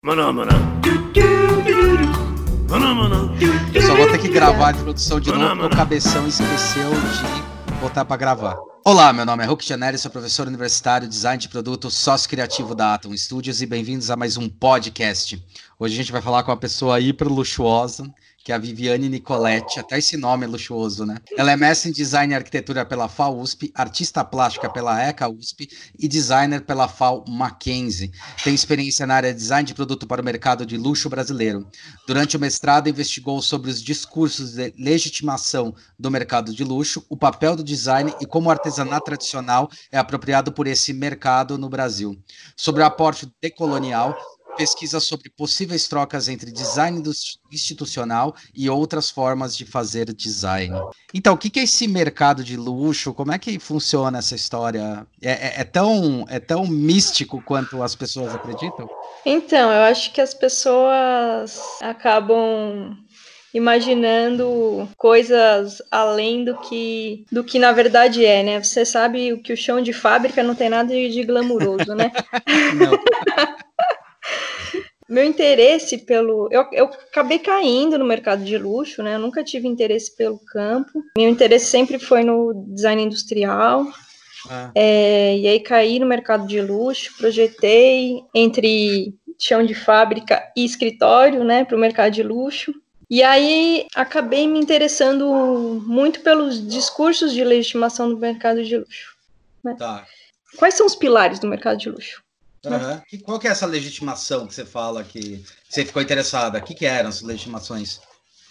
Maná, maná. Maná, maná. Eu só vou ter que gravar a introdução de novo, porque o cabeção esqueceu de botar pra gravar. Olá, meu nome é Hulk Janelli, sou professor universitário, design de produto, sócio criativo da Atom Studios e bem-vindos a mais um podcast. Hoje a gente vai falar com uma pessoa hiper luxuosa, que é a Viviane Nicoletti, até esse nome é luxuoso, né? Ela é mestre em design e arquitetura pela FAUSP, artista plástica pela ECA USP e designer pela FAO Mackenzie. Tem experiência na área de design de produto para o mercado de luxo brasileiro. Durante o mestrado, investigou sobre os discursos de legitimação do mercado de luxo, o papel do design e como o artesanato tradicional é apropriado por esse mercado no Brasil. Sobre o aporte decolonial, pesquisa sobre possíveis trocas entre design institucional e outras formas de fazer design. Então, o que é esse mercado de luxo? Como é que funciona essa história? É, é, é tão, é tão místico quanto as pessoas acreditam? Então, eu acho que as pessoas acabam imaginando coisas além do que do que na verdade é, né? Você sabe que o chão de fábrica não tem nada de, de glamuroso, né? não. meu interesse pelo. Eu, eu acabei caindo no mercado de luxo, né? Eu nunca tive interesse pelo campo. Meu interesse sempre foi no design industrial. Ah. É, e aí caí no mercado de luxo, projetei entre chão de fábrica e escritório, né, para o mercado de luxo. E aí acabei me interessando muito pelos discursos de legitimação do mercado de luxo. Né? Tá. Quais são os pilares do mercado de luxo? Uhum. E qual que é essa legitimação que você fala que você ficou interessada? O que, que eram as legitimações?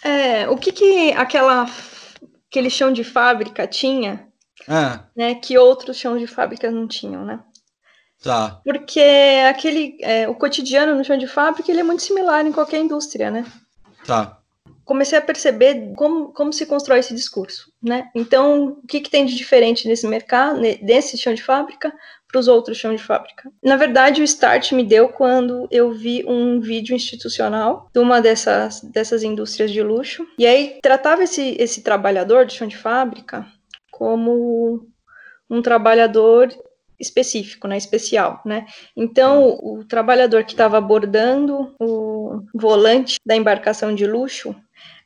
É, o que, que aquela, aquele chão de fábrica tinha, ah. né, que outros chãos de fábrica não tinham, né? Tá. Porque aquele, é, o cotidiano no chão de fábrica ele é muito similar em qualquer indústria, né? Tá. Comecei a perceber como, como se constrói esse discurso, né? Então, o que, que tem de diferente nesse mercado, nesse chão de fábrica, para os outros chão de fábrica. Na verdade, o start me deu quando eu vi um vídeo institucional de uma dessas, dessas indústrias de luxo. E aí tratava esse, esse trabalhador de chão de fábrica como um trabalhador específico, né, especial, né? Então, o, o trabalhador que estava abordando o volante da embarcação de luxo,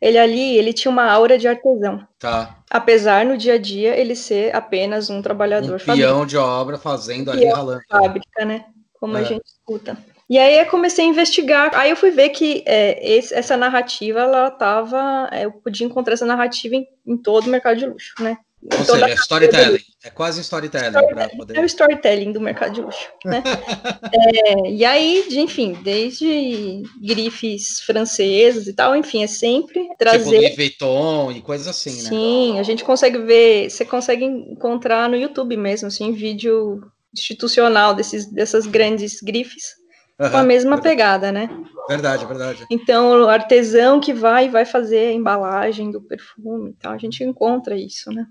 ele ali, ele tinha uma aura de artesão. Tá. Apesar no dia a dia ele ser apenas um trabalhador. Um peão de obra fazendo ali ralando. Fábrica, né? Como é. a gente escuta. E aí eu comecei a investigar. Aí eu fui ver que é, esse, essa narrativa, ela tava. É, eu podia encontrar essa narrativa em, em todo o mercado de luxo, né? Ou seja, é storytelling. É quase storytelling. storytelling poder... É o storytelling do mercado de luxo. Né? é, e aí, enfim, desde grifes francesas e tal, enfim, é sempre trazer. Tipo Vuitton e coisas assim, né? Sim, a gente consegue ver, você consegue encontrar no YouTube mesmo, assim, vídeo institucional desses, dessas grandes grifes. Uhum, com a mesma verdade. pegada, né? Verdade, verdade. Então, o artesão que vai vai fazer a embalagem do perfume e tal, a gente encontra isso, né?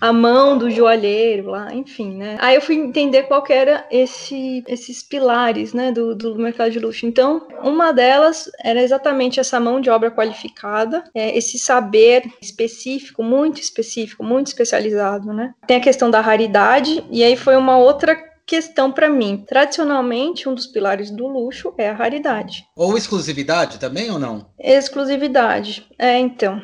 A mão do joalheiro lá, enfim, né? Aí eu fui entender qual que era esse, esses pilares, né, do, do mercado de luxo. Então, uma delas era exatamente essa mão de obra qualificada, é, esse saber específico, muito específico, muito especializado, né? Tem a questão da raridade, e aí foi uma outra questão para mim. Tradicionalmente, um dos pilares do luxo é a raridade. Ou exclusividade também ou não? Exclusividade. É, então.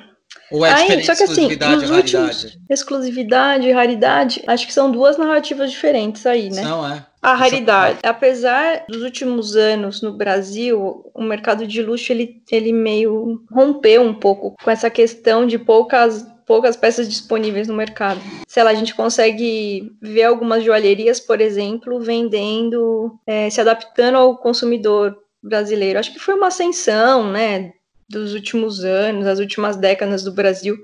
Ou é Aí, só que assim, nos últimos, exclusividade e raridade, acho que são duas narrativas diferentes aí, né? Não é. A raridade. Apesar dos últimos anos no Brasil, o mercado de luxo ele, ele meio rompeu um pouco com essa questão de poucas poucas peças disponíveis no mercado. Sei lá, a gente consegue ver algumas joalherias, por exemplo, vendendo, é, se adaptando ao consumidor brasileiro. Acho que foi uma ascensão, né, dos últimos anos, as últimas décadas do Brasil,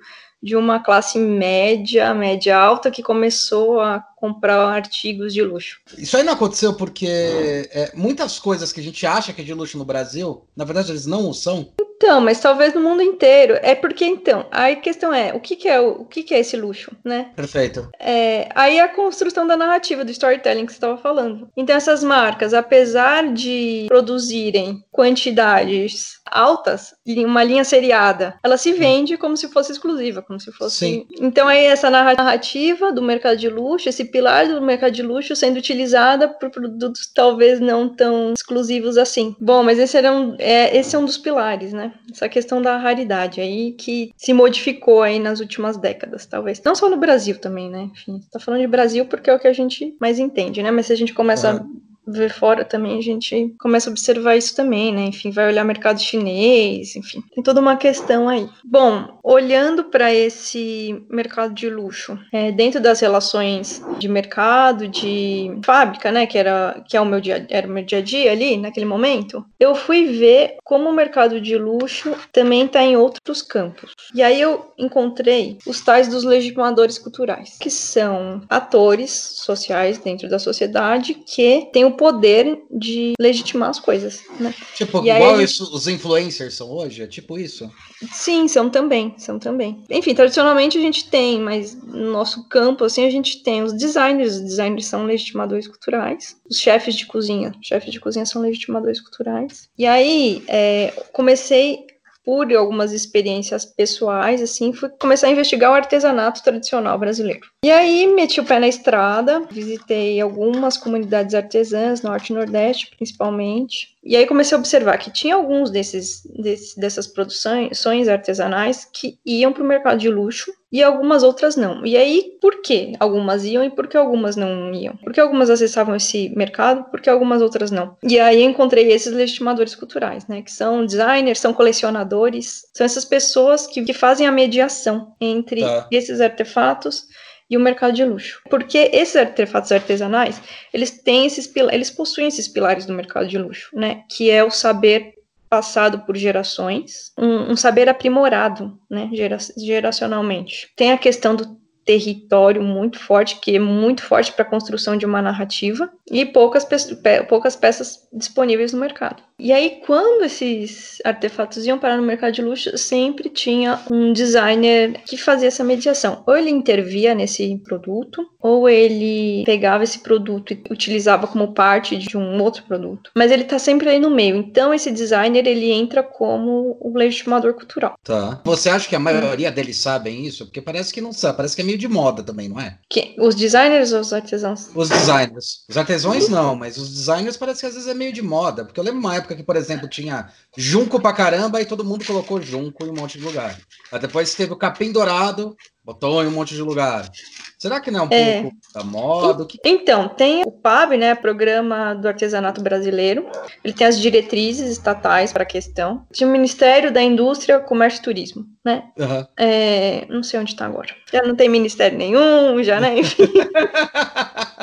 de uma classe média, média alta, que começou a comprar artigos de luxo. Isso aí não aconteceu porque é, muitas coisas que a gente acha que é de luxo no Brasil, na verdade eles não o são. Então, mas talvez no mundo inteiro. É porque, então, a questão é, o que, que é o, o que, que é esse luxo, né? Perfeito. É, aí a construção da narrativa, do storytelling que você estava falando. Então, essas marcas, apesar de produzirem quantidades altas, uma linha seriada, ela se vende como se fosse exclusiva, como se fosse. Sim. Então aí essa narrativa do mercado de luxo, esse pilar do mercado de luxo sendo utilizada por produtos talvez não tão exclusivos assim. Bom, mas esse, era um, é, esse é um dos pilares, né? Essa questão da raridade aí que se modificou aí nas últimas décadas, talvez. Não só no Brasil também, né? Enfim, tá falando de Brasil porque é o que a gente mais entende, né? Mas se a gente começa. Ver fora também, a gente começa a observar isso também, né? Enfim, vai olhar mercado chinês, enfim, tem toda uma questão aí. Bom, olhando para esse mercado de luxo, é, dentro das relações de mercado, de fábrica, né, que era que é o meu dia, era o meu dia a dia ali naquele momento, eu fui ver como o mercado de luxo também está em outros campos. E aí eu encontrei os tais dos legitimadores culturais, que são atores sociais dentro da sociedade que têm o poder de legitimar as coisas, né? Tipo, e igual gente... isso, os influencers são hoje? É tipo isso? Sim, são também, são também. Enfim, tradicionalmente a gente tem, mas no nosso campo, assim, a gente tem os designers, os designers são legitimadores culturais, os chefes de cozinha, chefes de cozinha são legitimadores culturais. E aí, é, comecei por algumas experiências pessoais, assim, fui começar a investigar o artesanato tradicional brasileiro. E aí meti o pé na estrada, visitei algumas comunidades artesãs, norte e nordeste principalmente, e aí comecei a observar que tinha alguns desses, desses dessas produções artesanais que iam para o mercado de luxo e algumas outras não. E aí, por que algumas iam e por que algumas não iam? Por que algumas acessavam esse mercado, por que algumas outras não? E aí encontrei esses legitimadores culturais, né? Que são designers, são colecionadores, são essas pessoas que, que fazem a mediação entre tá. esses artefatos e o mercado de luxo. Porque esses artefatos artesanais, eles têm esses eles possuem esses pilares do mercado de luxo, né? Que é o saber passado por gerações, um, um saber aprimorado, né, gera, geracionalmente. Tem a questão do território muito forte, que é muito forte para a construção de uma narrativa, e poucas, pe poucas peças disponíveis no mercado. E aí, quando esses artefatos iam parar no mercado de luxo, sempre tinha um designer que fazia essa mediação. Ou ele intervia nesse produto, ou ele pegava esse produto e utilizava como parte de um outro produto. Mas ele tá sempre aí no meio. Então, esse designer, ele entra como o legitimador cultural. Tá. Você acha que a maioria deles sabem isso? Porque parece que não sabe. Parece que é meio de moda também, não é? Que? Os designers ou os artesãos? Os designers. Os artesãos não, mas os designers parece que às vezes é meio de moda. Porque eu lembro uma época época que, por exemplo, tinha junco pra caramba e todo mundo colocou junco em um monte de lugar. Aí depois teve o capim dourado, botou em um monte de lugar. Será que não é um é. pouco da moda? Então, tem o PAB, né, Programa do Artesanato Brasileiro. Ele tem as diretrizes estatais para a questão. Tinha o Ministério da Indústria, Comércio e Turismo, né? Uhum. É, não sei onde está agora. Já não tem ministério nenhum, já, né? Enfim.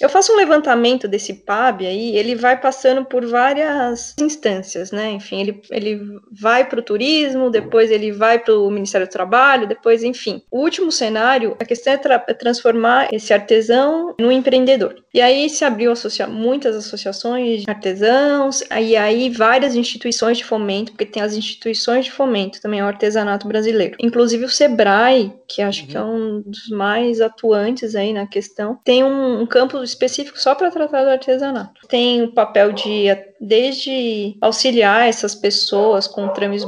Eu faço um levantamento desse PAB aí, ele vai passando por várias instâncias, né? Enfim, ele, ele vai para o turismo, depois ele vai para o Ministério do Trabalho, depois, enfim. O último cenário, a questão é, tra é transformar esse artesão num empreendedor. E aí se abriu associa muitas associações de artesãos, e aí várias instituições de fomento, porque tem as instituições de fomento também ao artesanato brasileiro. Inclusive o SEBRAE, que acho uhum. que é um dos mais atuantes aí na questão, tem um um campo específico só para tratar do artesanato. Tem o papel de desde auxiliar essas pessoas com trâmites,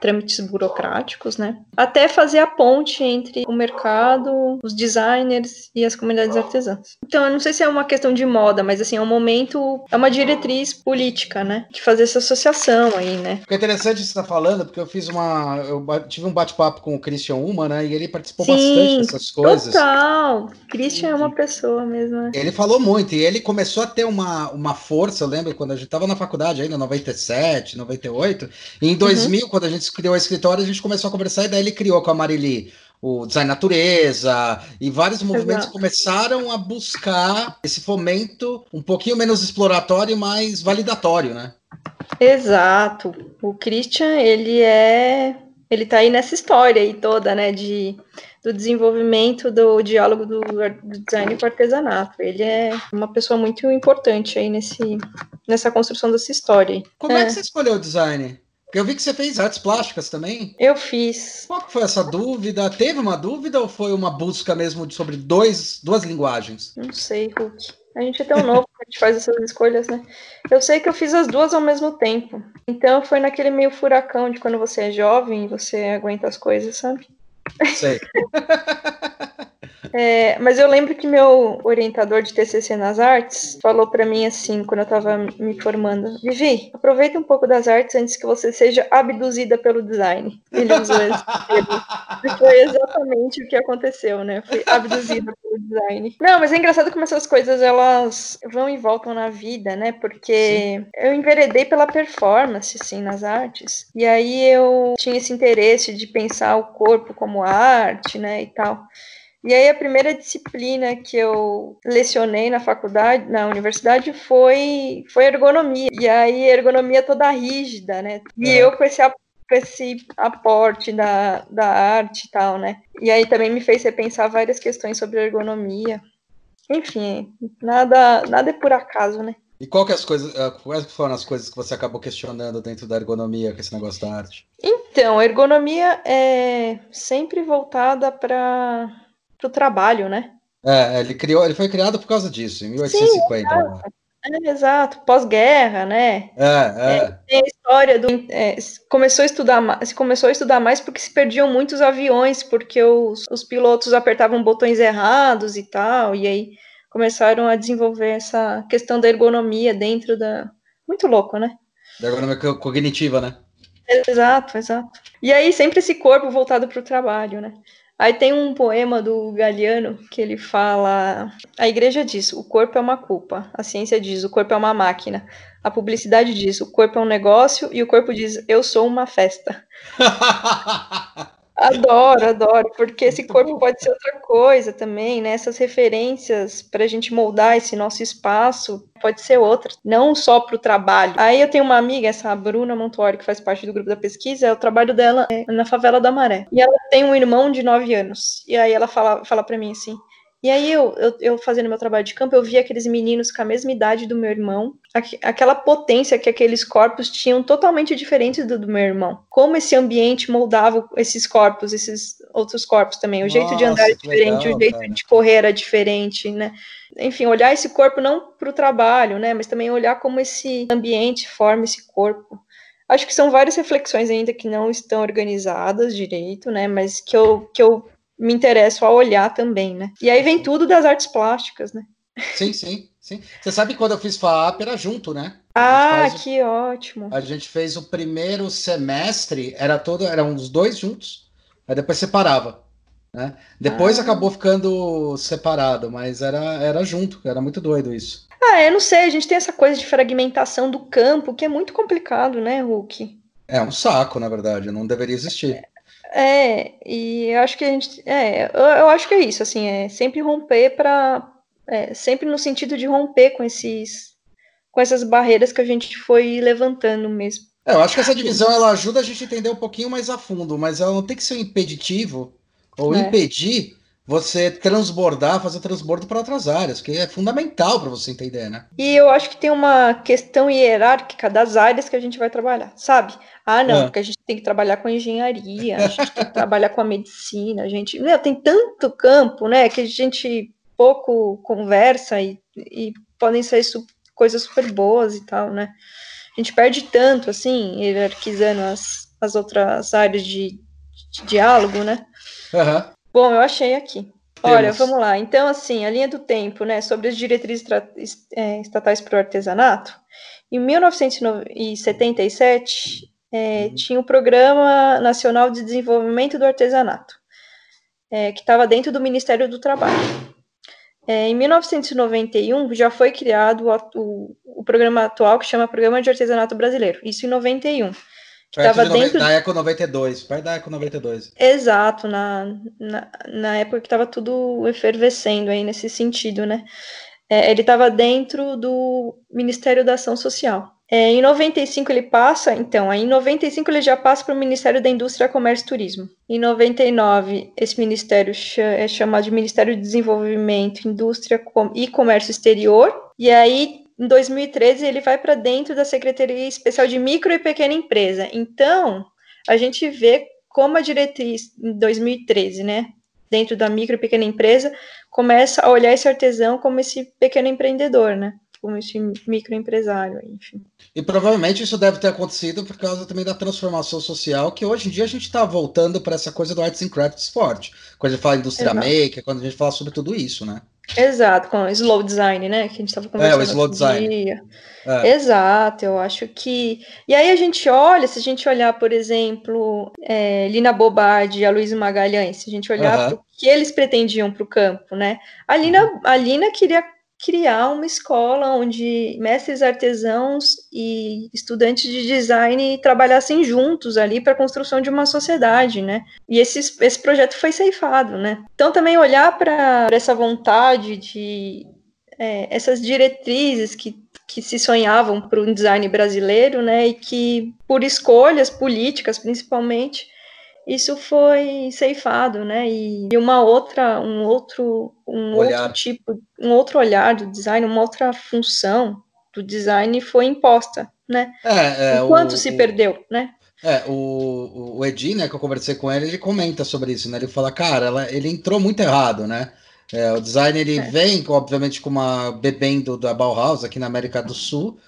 trâmites burocráticos, né, até fazer a ponte entre o mercado, os designers e as comunidades artesãs. Então, eu não sei se é uma questão de moda, mas assim, é um momento, é uma diretriz política, né, de fazer essa associação aí, né. É interessante você estar tá falando, porque eu fiz uma, eu tive um bate-papo com o Christian Uma, né, e ele participou Sim, bastante dessas coisas. Total, Christian é uma pessoa mesmo. Né? Ele falou muito, e ele começou a ter uma, uma força, eu lembro quando a gente estava na faculdade ainda, 97, 98. E em 2000, uhum. quando a gente criou o escritório, a gente começou a conversar e daí ele criou com a Marili o Design Natureza e vários movimentos Exato. começaram a buscar esse fomento um pouquinho menos exploratório mais validatório, né? Exato. O Christian, ele é ele tá aí nessa história aí toda, né, de do desenvolvimento do diálogo do, do design com o artesanato. Ele é uma pessoa muito importante aí nesse, nessa construção dessa história. Como é, é que você escolheu o design? Porque eu vi que você fez artes plásticas também. Eu fiz. Qual foi essa dúvida? Teve uma dúvida ou foi uma busca mesmo sobre dois, duas linguagens? Não sei, Hulk. A gente é tão novo que a gente faz essas escolhas, né? Eu sei que eu fiz as duas ao mesmo tempo. Então foi naquele meio furacão de quando você é jovem e você aguenta as coisas, sabe? Sei. É, mas eu lembro que meu orientador de TCC nas artes falou para mim assim, quando eu estava me formando: Vivi, aproveita um pouco das artes antes que você seja abduzida pelo design. Ele usou esse termo. E foi exatamente o que aconteceu, né? Fui abduzida pelo design. Não, mas é engraçado como essas coisas elas vão e voltam na vida, né? Porque Sim. eu enveredei pela performance, sim, nas artes. E aí eu tinha esse interesse de pensar o corpo como arte, né? E tal. E aí a primeira disciplina que eu lecionei na faculdade, na universidade, foi, foi ergonomia. E aí ergonomia toda rígida, né? E é. eu com esse, com esse aporte da, da arte e tal, né? E aí também me fez repensar várias questões sobre ergonomia. Enfim, nada, nada é por acaso, né? E qual que é as coisas, eh, quais foram as coisas que você acabou questionando dentro da ergonomia com esse negócio da arte? Então, ergonomia é sempre voltada para para o trabalho, né? É, ele criou, ele foi criado por causa disso, em 1850. Sim, exato. É, exato, pós-guerra, né? É, é. é, tem a história do. É, começou a estudar se começou a estudar mais porque se perdiam muitos aviões, porque os, os pilotos apertavam botões errados e tal, e aí começaram a desenvolver essa questão da ergonomia dentro da. Muito louco, né? Da ergonomia cognitiva, né? Exato, exato. E aí sempre esse corpo voltado para o trabalho, né? Aí tem um poema do Galiano que ele fala: A igreja diz, o corpo é uma culpa. A ciência diz, o corpo é uma máquina. A publicidade diz, o corpo é um negócio. E o corpo diz, eu sou uma festa. Adoro, adoro, porque esse corpo pode ser outra coisa também, né? Essas referências para a gente moldar esse nosso espaço pode ser outra, não só para o trabalho. Aí eu tenho uma amiga, essa Bruna Montuori, que faz parte do grupo da pesquisa, o trabalho dela é na favela da Maré. E ela tem um irmão de 9 anos. E aí ela fala, fala para mim assim: e aí eu, eu, eu, fazendo meu trabalho de campo, eu vi aqueles meninos com a mesma idade do meu irmão, aqu aquela potência que aqueles corpos tinham totalmente diferentes do, do meu irmão. Como esse ambiente moldava esses corpos, esses outros corpos também. O Nossa, jeito de andar é diferente, legal, o jeito cara. de correr era diferente, né? Enfim, olhar esse corpo não para o trabalho, né? Mas também olhar como esse ambiente forma esse corpo. Acho que são várias reflexões ainda que não estão organizadas direito, né? Mas que eu, que eu me interesso a olhar também, né? E aí vem tudo das artes plásticas, né? Sim, sim, sim. Você sabe que quando eu fiz FAAP era junto, né? Ah, que o... ótimo. A gente fez o primeiro semestre, era todo, eram os dois juntos, aí depois separava. Né? Depois ah. acabou ficando separado, mas era, era junto, era muito doido isso. Ah, eu não sei, a gente tem essa coisa de fragmentação do campo, que é muito complicado, né, Hulk? É um saco, na verdade, não deveria existir. É, e eu acho que a gente. É, eu, eu acho que é isso, assim, é sempre romper para. É, sempre no sentido de romper com esses. com essas barreiras que a gente foi levantando mesmo. É, eu acho que essa divisão ela ajuda a gente a entender um pouquinho mais a fundo, mas ela não tem que ser um impeditivo ou é. impedir você transbordar, fazer transbordo para outras áreas, que é fundamental para você entender, né? E eu acho que tem uma questão hierárquica das áreas que a gente vai trabalhar, sabe? Ah, não, é. porque a gente tem que trabalhar com a engenharia, a gente tem que trabalhar com a medicina, a gente. Meu, tem tanto campo, né, que a gente pouco conversa e, e podem ser su coisas super boas e tal, né? A gente perde tanto, assim, hierarquizando as, as outras áreas de, de diálogo, né? Uhum. Bom, eu achei aqui. Olha, vamos lá. Então, assim, a linha do tempo, né, sobre as diretrizes é, estatais para o artesanato. Em 1977, é, uhum. tinha o Programa Nacional de Desenvolvimento do Artesanato, é, que estava dentro do Ministério do Trabalho. É, em 1991 já foi criado o, o, o, programa atual que chama Programa de Artesanato Brasileiro, isso em 91. Que estava de dentro da Eco 92, perto da Eco 92. Exato, na, na, na época que estava tudo efervescendo aí nesse sentido, né? É, ele estava dentro do Ministério da Ação Social. É, em 95 ele passa, então, aí em 95 ele já passa para o Ministério da Indústria, Comércio e Turismo. Em 99, esse ministério é chamado de Ministério de Desenvolvimento, Indústria e Comércio Exterior. E aí, em 2013, ele vai para dentro da Secretaria Especial de Micro e Pequena Empresa. Então, a gente vê como a diretriz, em 2013, né? dentro da micro e pequena empresa, começa a olhar esse artesão como esse pequeno empreendedor, né? Como esse microempresário, enfim. E provavelmente isso deve ter acontecido por causa também da transformação social, que hoje em dia a gente está voltando para essa coisa do arts and crafts forte. Quando a gente fala indústria Exato. maker, quando a gente fala sobre tudo isso, né? Exato, com slow design, né? Que a gente estava conversando. É, o slow design. É. Exato, eu acho que. E aí a gente olha, se a gente olhar, por exemplo, é, Lina Bobardi e a Luísa Magalhães, se a gente olhar uhum. o que eles pretendiam para o campo, né? A Lina, uhum. a Lina queria criar uma escola onde mestres artesãos e estudantes de design trabalhassem juntos ali para a construção de uma sociedade, né? E esse, esse projeto foi ceifado, né? Então também olhar para essa vontade de é, essas diretrizes que que se sonhavam para o design brasileiro, né, e que por escolhas políticas, principalmente, isso foi ceifado, né? E, uma outra, um outro, um olhar. outro tipo, um outro olhar do design, uma outra função do design foi imposta, né? É, é, Enquanto o, se o, perdeu, né? É, o, o Edi, né, que eu conversei com ele, ele comenta sobre isso, né? Ele fala, cara, ela, ele entrou muito errado, né? É, o design ele é. vem, obviamente, com uma bebendo da Bauhaus aqui na América do Sul,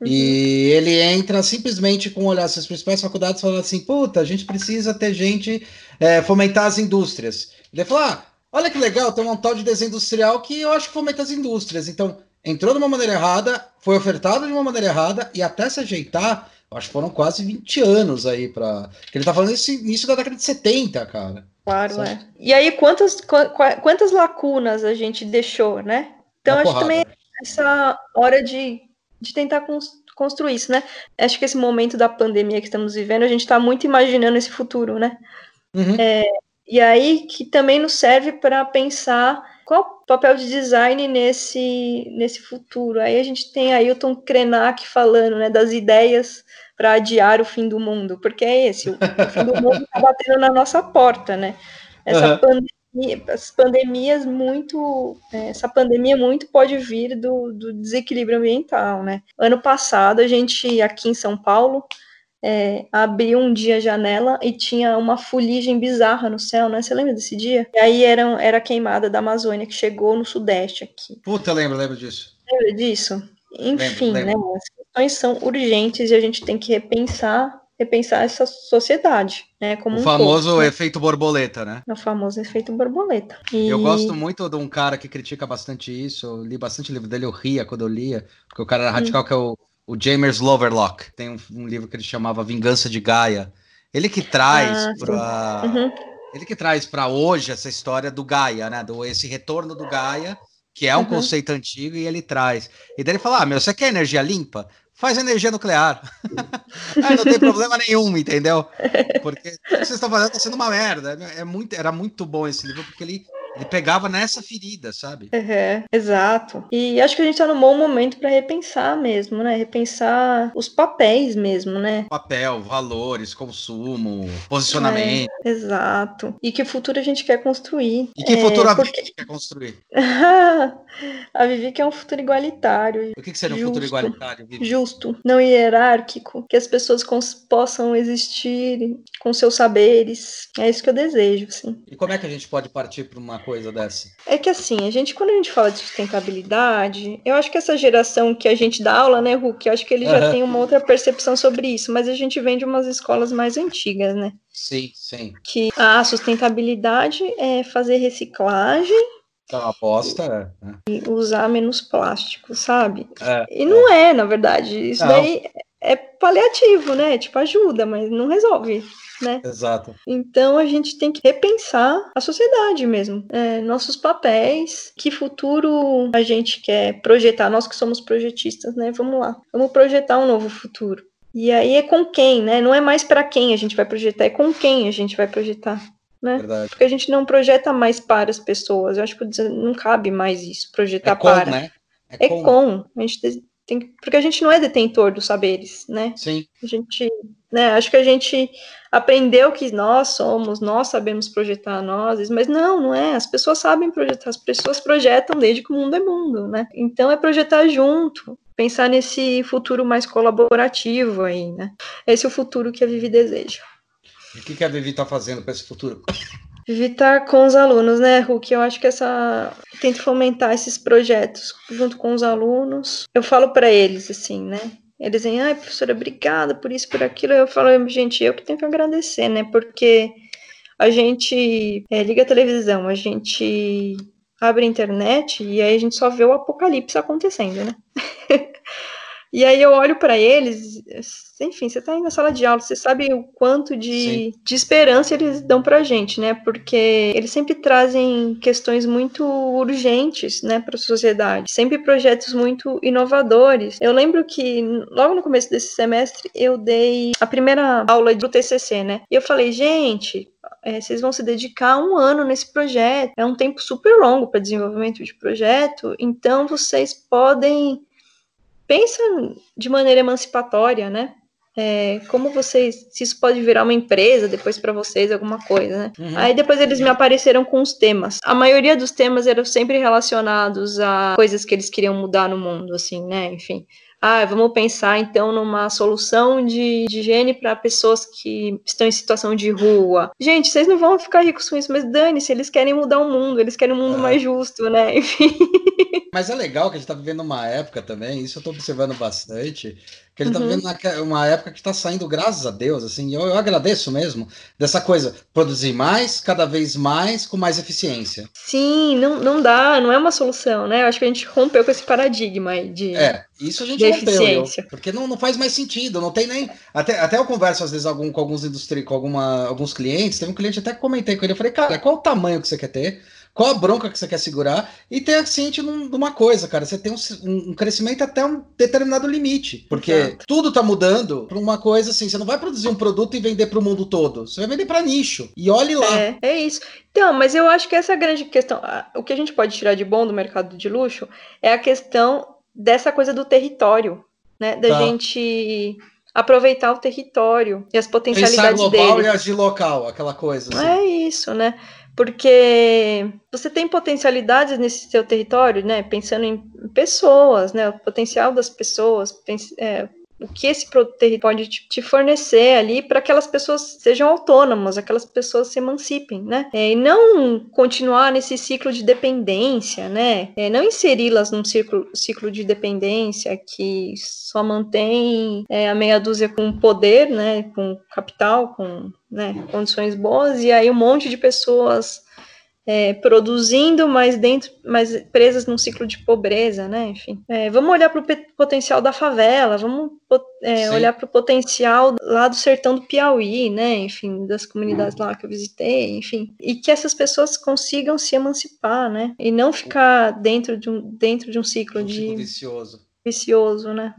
Uhum. E ele entra simplesmente com olhar as principais faculdades falando assim: puta, a gente precisa ter gente é, fomentar as indústrias. Ele falou: ah, olha que legal, tem um tal de desenho industrial que eu acho que fomenta as indústrias. Então, entrou de uma maneira errada, foi ofertado de uma maneira errada, e até se ajeitar, acho que foram quase 20 anos aí para. Ele tá falando isso início da década de 70, cara. Claro, certo? é. E aí, quantas, quantas lacunas a gente deixou, né? Então, Uma acho porrada. também essa hora de de tentar construir isso, né? Acho que esse momento da pandemia que estamos vivendo, a gente está muito imaginando esse futuro, né? Uhum. É, e aí que também nos serve para pensar qual o papel de design nesse, nesse futuro. Aí a gente tem Ailton Krenak falando né, das ideias para adiar o fim do mundo, porque é esse, o, o fim do mundo está batendo na nossa porta, né? Essa uhum. pandemia as pandemias muito. É, essa pandemia muito pode vir do, do, desequilíbrio ambiental, né? Ano passado, a gente, aqui em São Paulo, é, abriu um dia a janela e tinha uma fuligem bizarra no céu, né? Você lembra desse dia? E aí era, era a queimada da Amazônia que chegou no Sudeste aqui. Puta, lembro, lembro disso. Lembra disso? Enfim, lembro, lembro. né? As questões são urgentes e a gente tem que repensar repensar essa sociedade, né? Como o um famoso todo, né? efeito borboleta, né? O famoso efeito borboleta. E... Eu gosto muito de um cara que critica bastante isso. Eu li bastante livro dele, eu ria quando eu lia, porque o cara era radical, hum. que é o, o James Loverlock. Tem um, um, livro que ele chamava Vingança de Gaia. Ele que traz ah, para uhum. ele que traz para hoje essa história do Gaia, né? Do esse retorno do Gaia que é um uhum. conceito antigo, e ele traz. E daí ele fala: Ah, meu, você quer energia limpa? Faz energia nuclear. Aí não tem problema nenhum, entendeu? Porque o que vocês estão fazendo está sendo uma merda. É muito, era muito bom esse livro, porque ele ele pegava nessa ferida, sabe? Uhum, exato. E acho que a gente tá num bom momento para repensar mesmo, né? Repensar os papéis mesmo, né? Papel, valores, consumo, posicionamento. É, exato. E que futuro a gente quer construir. E que é, futuro a porque... Vivi quer construir? a Vivi quer um futuro igualitário. O que, que seria um futuro igualitário, Vivi? Justo, não hierárquico, que as pessoas possam existir com seus saberes. É isso que eu desejo, sim. E como é que a gente pode partir para uma coisa dessa? É que assim, a gente, quando a gente fala de sustentabilidade, eu acho que essa geração que a gente dá aula, né, Hulk, eu acho que ele já uhum. tem uma outra percepção sobre isso, mas a gente vem de umas escolas mais antigas, né? Sim, sim. Que a sustentabilidade é fazer reciclagem é uma aposta. É. Né? E usar menos plástico, sabe? É, e não é. é. na verdade. Isso não. daí é paliativo, né? Tipo, ajuda, mas não resolve né? Exato. Então a gente tem que repensar a sociedade mesmo, é, nossos papéis, que futuro a gente quer projetar, nós que somos projetistas, né? Vamos lá, vamos projetar um novo futuro. E aí é com quem, né? Não é mais para quem a gente vai projetar, é com quem a gente vai projetar. Né? Verdade. Porque a gente não projeta mais para as pessoas. Eu acho que não cabe mais isso, projetar é com, para. Né? É, é com. com. A gente tem, porque a gente não é detentor dos saberes, né? Sim. A gente, né, acho que a gente aprendeu que nós somos, nós sabemos projetar nós, mas não, não é. As pessoas sabem projetar, as pessoas projetam desde que o mundo é mundo, né? Então é projetar junto, pensar nesse futuro mais colaborativo aí, né? Esse é o futuro que a Vivi deseja. O que, que a Vivi está fazendo para esse futuro? Evitar com os alunos, né, Hulk? Eu acho que essa. Tento fomentar esses projetos junto com os alunos. Eu falo para eles, assim, né? Eles dizem, ai, professora, obrigada por isso, por aquilo. Eu falo, gente, eu que tenho que agradecer, né? Porque a gente é, liga a televisão, a gente abre a internet e aí a gente só vê o apocalipse acontecendo, né? E aí eu olho para eles, enfim, você está aí na sala de aula, você sabe o quanto de, de esperança eles dão para a gente, né? Porque eles sempre trazem questões muito urgentes, né, para a sociedade, sempre projetos muito inovadores. Eu lembro que logo no começo desse semestre eu dei a primeira aula do TCC, né? E eu falei, gente, é, vocês vão se dedicar um ano nesse projeto. É um tempo super longo para desenvolvimento de projeto, então vocês podem pensa de maneira emancipatória, né? É, como vocês, se isso pode virar uma empresa depois para vocês, alguma coisa, né? Uhum. Aí depois eles me apareceram com os temas. A maioria dos temas eram sempre relacionados a coisas que eles queriam mudar no mundo, assim, né? Enfim ah, vamos pensar então numa solução de, de higiene para pessoas que estão em situação de rua. Gente, vocês não vão ficar ricos com isso, mas dane-se, eles querem mudar o mundo, eles querem um mundo é. mais justo, né? Enfim. Mas é legal que a gente tá vivendo uma época também, isso eu tô observando bastante, que a gente tá uhum. tá vivendo uma época que tá saindo, graças a Deus, assim, eu, eu agradeço mesmo, dessa coisa, produzir mais, cada vez mais, com mais eficiência. Sim, não, não dá, não é uma solução, né? Eu acho que a gente rompeu com esse paradigma de. É, isso a gente rompeu, eu, porque não, não faz mais sentido, não tem nem. Até, até eu converso às vezes algum, com alguns industri, com alguma, alguns clientes, tem um cliente até que comentei com ele, eu falei, cara, qual o tamanho que você quer ter? Qual a bronca que você quer segurar e ter ciente de uma coisa, cara. Você tem um, um, crescimento até um determinado limite. Porque Exato. tudo tá mudando pra uma coisa assim. Você não vai produzir um produto e vender para o mundo todo. Você vai vender para nicho. E olhe lá. É, é isso. Então, mas eu acho que essa é a grande questão. O que a gente pode tirar de bom do mercado de luxo é a questão dessa coisa do território, né? Da tá. gente aproveitar o território e as potencialidades Pensar global dele. e agir local, aquela coisa. Assim. É isso, né? Porque você tem potencialidades nesse seu território, né? Pensando em pessoas, né? O potencial das pessoas, é, o que esse produto pode te fornecer ali para que aquelas pessoas sejam autônomas, aquelas pessoas se emancipem, né? É, e não continuar nesse ciclo de dependência, né? É, não inseri-las num ciclo, ciclo de dependência que só mantém é, a meia dúzia com poder, né? Com capital, com né, condições boas, e aí um monte de pessoas é, produzindo, mas dentro, mas presas num ciclo de pobreza, né? Enfim, é, vamos olhar para o potencial da favela, vamos é, olhar para o potencial lá do sertão do Piauí, né? Enfim, das comunidades lá que eu visitei, enfim, e que essas pessoas consigam se emancipar, né? E não ficar dentro de um dentro de um ciclo um de ciclo vicioso, vicioso, né?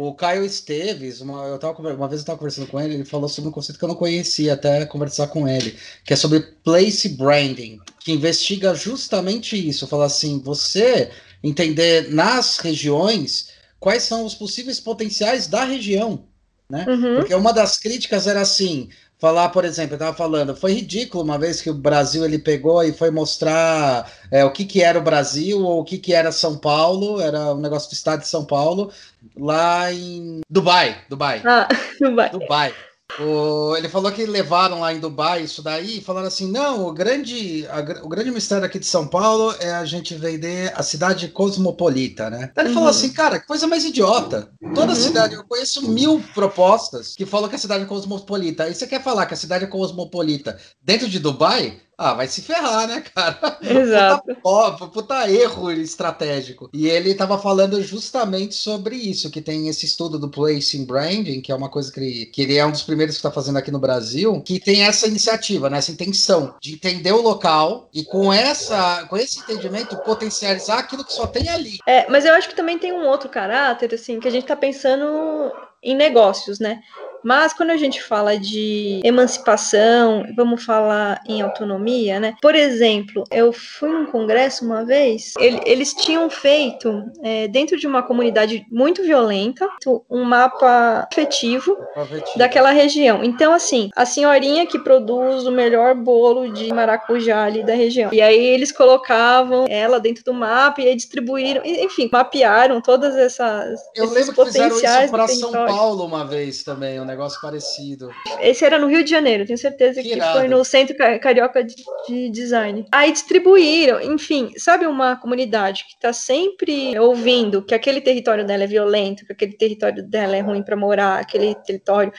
O Caio Esteves, uma, eu tava, uma vez eu estava conversando com ele, ele falou sobre um conceito que eu não conhecia até conversar com ele, que é sobre place branding, que investiga justamente isso. Fala assim, você entender nas regiões quais são os possíveis potenciais da região, né? Uhum. Porque uma das críticas era assim, falar, por exemplo, eu estava falando, foi ridículo uma vez que o Brasil ele pegou e foi mostrar é, o que, que era o Brasil ou o que, que era São Paulo, era um negócio do estado de São Paulo, lá em Dubai, Dubai. Ah, Dubai. Dubai. O, ele falou que levaram lá em Dubai isso daí e falaram assim: não, o grande, a, o grande mistério aqui de São Paulo é a gente vender a cidade cosmopolita, né? Ele uhum. falou assim: cara, que coisa mais idiota. Toda uhum. cidade, eu conheço mil propostas que falam que a cidade é cosmopolita. Aí você quer falar que a cidade é cosmopolita dentro de Dubai? Ah, vai se ferrar, né, cara? Exato. Puta, puta, erro estratégico. E ele estava falando justamente sobre isso, que tem esse estudo do Placing Branding, que é uma coisa que ele, que ele é um dos primeiros que está fazendo aqui no Brasil, que tem essa iniciativa, né, essa intenção de entender o local e com, essa, com esse entendimento potencializar aquilo que só tem ali. É, mas eu acho que também tem um outro caráter, assim, que a gente está pensando em negócios, né? Mas quando a gente fala de emancipação, vamos falar em autonomia, né? Por exemplo, eu fui num congresso uma vez, ele, eles tinham feito, é, dentro de uma comunidade muito violenta, um mapa afetivo, afetivo daquela região. Então, assim, a senhorinha que produz o melhor bolo de maracujá ali da região. E aí eles colocavam ela dentro do mapa e aí distribuíram, enfim, mapearam todas essas. Eu lembro que fizeram isso para São Paulo uma vez também, negócio parecido. Esse era no Rio de Janeiro, tenho certeza que, que foi no Centro Carioca de, de, Design. Aí distribuíram, enfim, sabe uma comunidade que está sempre ouvindo que aquele território dela é violento, que aquele território dela é ruim para morar, aquele território.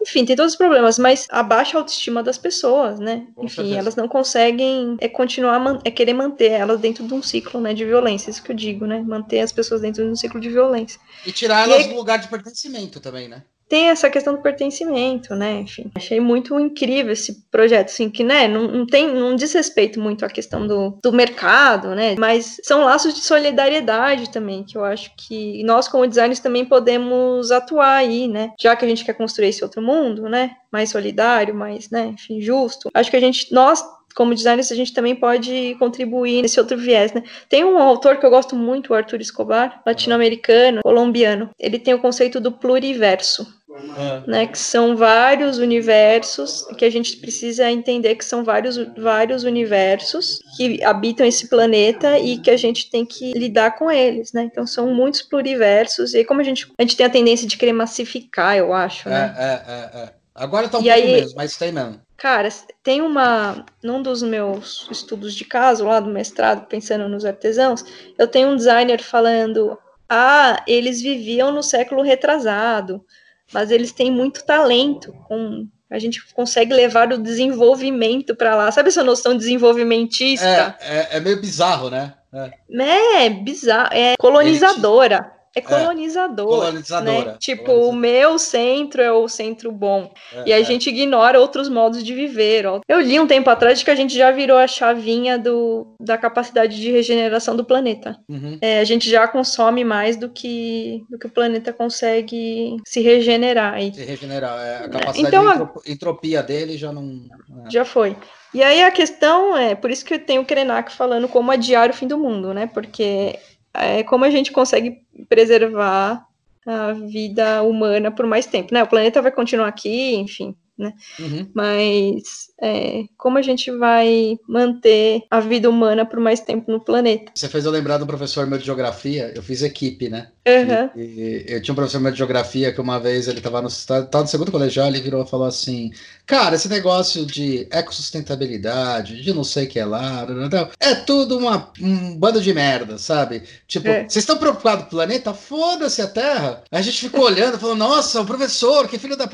Enfim, tem todos os problemas, mas abaixa a autoestima das pessoas, né? Com enfim, certeza. elas não conseguem é continuar, é querer manter elas dentro de um ciclo né, de violência, isso que eu digo, né? Manter as pessoas dentro de um ciclo de violência. E tirar elas do lugar de pertencimento também, né? Tem essa questão do pertencimento, né? Enfim, achei muito incrível esse projeto, assim, que, né, não, não tem, não diz respeito muito à questão do, do mercado, né? Mas são laços de solidariedade também, que eu acho que nós, como designers, também podemos atuar aí, né? Já que a gente quer construir esse outro mundo, né? Mais solidário, mais, né, enfim, justo. Acho que a gente, nós como designers, a gente também pode contribuir nesse outro viés, né? Tem um autor que eu gosto muito, o Arthur Escobar, latino-americano, colombiano. Ele tem o conceito do pluriverso. Uhum. Né, que são vários universos que a gente precisa entender que são vários, vários universos que habitam esse planeta e que a gente tem que lidar com eles, né? Então são muitos pluriversos e como a gente a gente tem a tendência de querer massificar, eu acho, né? É, é, é, é. Agora tá um e pouco aí, mesmo, mas tem mesmo. Cara, tem uma. Num dos meus estudos de caso, lá do mestrado, pensando nos artesãos, eu tenho um designer falando: ah, eles viviam no século retrasado, mas eles têm muito talento. Com, a gente consegue levar o desenvolvimento para lá. Sabe essa noção desenvolvimentista? É, é, é meio bizarro, né? É, é bizarro. É colonizadora. É colonizador. É, colonizadora. Né? Tipo, o meu centro é o centro bom. É, e a é. gente ignora outros modos de viver. Ó. Eu li um tempo atrás que a gente já virou a chavinha do, da capacidade de regeneração do planeta. Uhum. É, a gente já consome mais do que, do que o planeta consegue se regenerar. Se regenerar. É, a capacidade então, de entropia dele já não. É. Já foi. E aí a questão é, por isso que eu tenho o Krenak falando como adiar o fim do mundo, né? Porque é como a gente consegue preservar a vida humana por mais tempo, né? O planeta vai continuar aqui, enfim, né? Uhum. Mas é, como a gente vai manter a vida humana por mais tempo no planeta? Você fez eu lembrar do professor meu de geografia, eu fiz equipe, né? Uhum. E, e, eu tinha um professor meu de geografia que uma vez ele estava no, tava no segundo colegial, ele virou e falou assim: Cara, esse negócio de ecossustentabilidade, de não sei o que é lá, é tudo uma, um bando de merda, sabe? Tipo, é. vocês estão preocupados com o planeta? Foda-se a Terra. A gente ficou olhando, falou: Nossa, o professor, que filho da.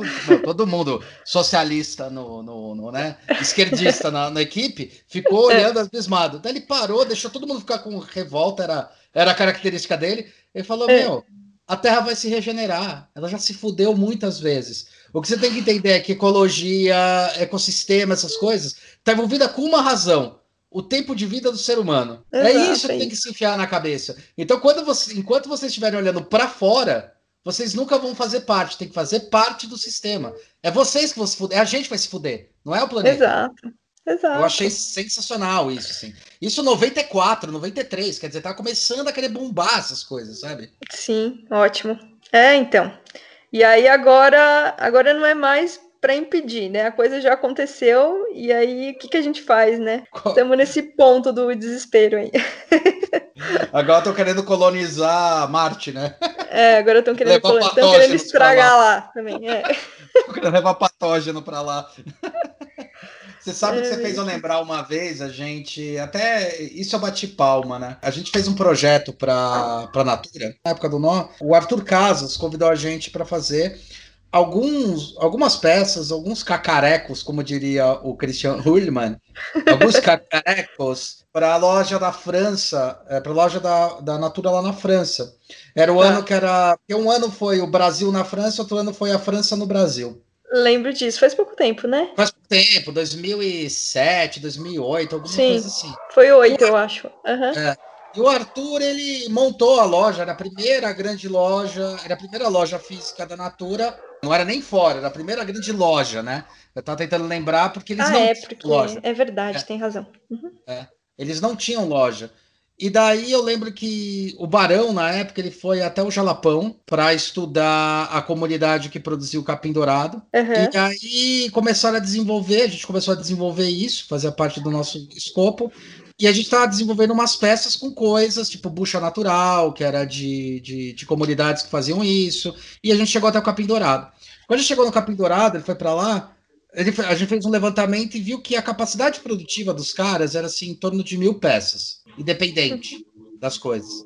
Todo mundo socialista, no, no, no né? Esquerdista na, na, equipe, ficou é. olhando abismado. Daí ele parou, deixou todo mundo ficar com revolta, era, era a característica dele. Ele falou: é. Meu, a Terra vai se regenerar. Ela já se fudeu muitas vezes. O que você tem que entender é que ecologia, ecossistema, essas coisas, está envolvida com uma razão. O tempo de vida do ser humano. É Exato, é isso que tem que se enfiar na cabeça. Então, quando você, enquanto vocês estiverem olhando para fora, vocês nunca vão fazer parte. Tem que fazer parte do sistema. É vocês que vão se fuder. É a gente que vai se fuder. Não é o planeta. Exato. Exato. Eu achei sensacional isso, assim. Isso 94, 93, quer dizer, tá começando a querer bombar essas coisas, sabe? Sim, ótimo. É, então. E aí agora, agora não é mais para impedir, né? A coisa já aconteceu e aí o que, que a gente faz, né? Qual... Estamos nesse ponto do desespero aí. Agora estão querendo colonizar Marte, né? É, agora estão querendo, querendo estragar lá. lá também. É. querendo levar patógeno para lá. Você sabe que você fez eu lembrar uma vez, a gente. Até isso eu bati palma, né? A gente fez um projeto para a Natura, na época do Nó. O Arthur Casas convidou a gente para fazer alguns, algumas peças, alguns cacarecos, como diria o Christian Hullman, alguns cacarecos para a loja da França, é, para a loja da, da Natura lá na França. Era o tá. ano que era. Um ano foi o Brasil na França, outro ano foi a França no Brasil. Lembro disso, faz pouco tempo, né? Faz pouco tempo, 2007, 2008, alguma Sim, coisa assim. Foi oito, eu acho. Uhum. É. E o Arthur, ele montou a loja, era a primeira grande loja, era a primeira loja física da Natura, não era nem fora, era a primeira grande loja, né? Eu tava tentando lembrar porque eles ah, não é, porque loja. É verdade, é. tem razão. Uhum. É. Eles não tinham loja. E daí eu lembro que o Barão, na época, ele foi até o Jalapão para estudar a comunidade que produziu o capim dourado. Uhum. E aí começaram a desenvolver, a gente começou a desenvolver isso, fazia parte do nosso escopo. E a gente estava desenvolvendo umas peças com coisas, tipo bucha natural, que era de, de, de, comunidades que faziam isso. E a gente chegou até o Capim Dourado. Quando a gente chegou no Capim Dourado, ele foi para lá, a gente fez um levantamento e viu que a capacidade produtiva dos caras era assim, em torno de mil peças, independente das coisas.